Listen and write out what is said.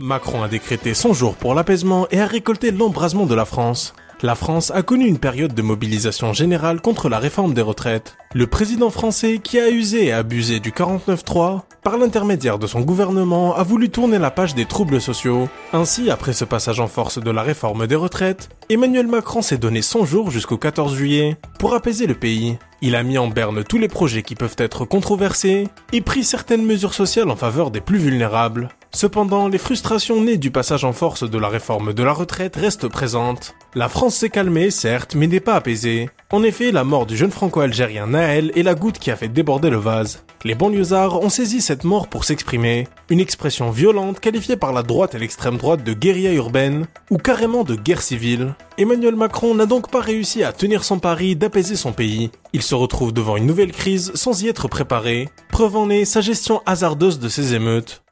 Macron a décrété son jour pour l'apaisement et a récolté l'embrasement de la France. La France a connu une période de mobilisation générale contre la réforme des retraites. Le président français, qui a usé et abusé du 49-3, par l'intermédiaire de son gouvernement, a voulu tourner la page des troubles sociaux. Ainsi, après ce passage en force de la réforme des retraites, Emmanuel Macron s'est donné son jour jusqu'au 14 juillet pour apaiser le pays. Il a mis en berne tous les projets qui peuvent être controversés et pris certaines mesures sociales en faveur des plus vulnérables. Cependant, les frustrations nées du passage en force de la réforme de la retraite restent présentes. La France s'est calmée, certes, mais n'est pas apaisée. En effet, la mort du jeune franco-algérien Naël est la goutte qui a fait déborder le vase. Les banlieusards ont saisi cette mort pour s'exprimer. Une expression violente qualifiée par la droite et l'extrême droite de guérilla urbaine, ou carrément de guerre civile. Emmanuel Macron n'a donc pas réussi à tenir son pari d'apaiser son pays. Il se retrouve devant une nouvelle crise sans y être préparé. Preuve en est sa gestion hasardeuse de ces émeutes.